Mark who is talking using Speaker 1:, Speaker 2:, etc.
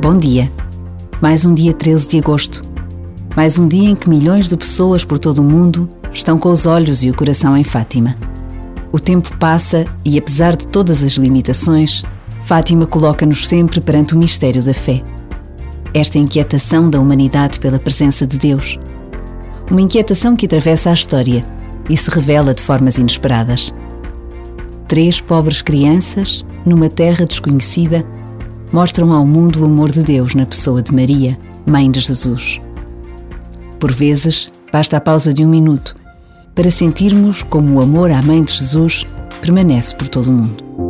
Speaker 1: Bom dia. Mais um dia 13 de agosto. Mais um dia em que milhões de pessoas por todo o mundo estão com os olhos e o coração em Fátima. O tempo passa e, apesar de todas as limitações, Fátima coloca-nos sempre perante o mistério da fé. Esta inquietação da humanidade pela presença de Deus. Uma inquietação que atravessa a história e se revela de formas inesperadas. Três pobres crianças, numa terra desconhecida, mostram ao mundo o amor de Deus na pessoa de Maria, mãe de Jesus. Por vezes, basta a pausa de um minuto para sentirmos como o amor à mãe de Jesus permanece por todo o mundo.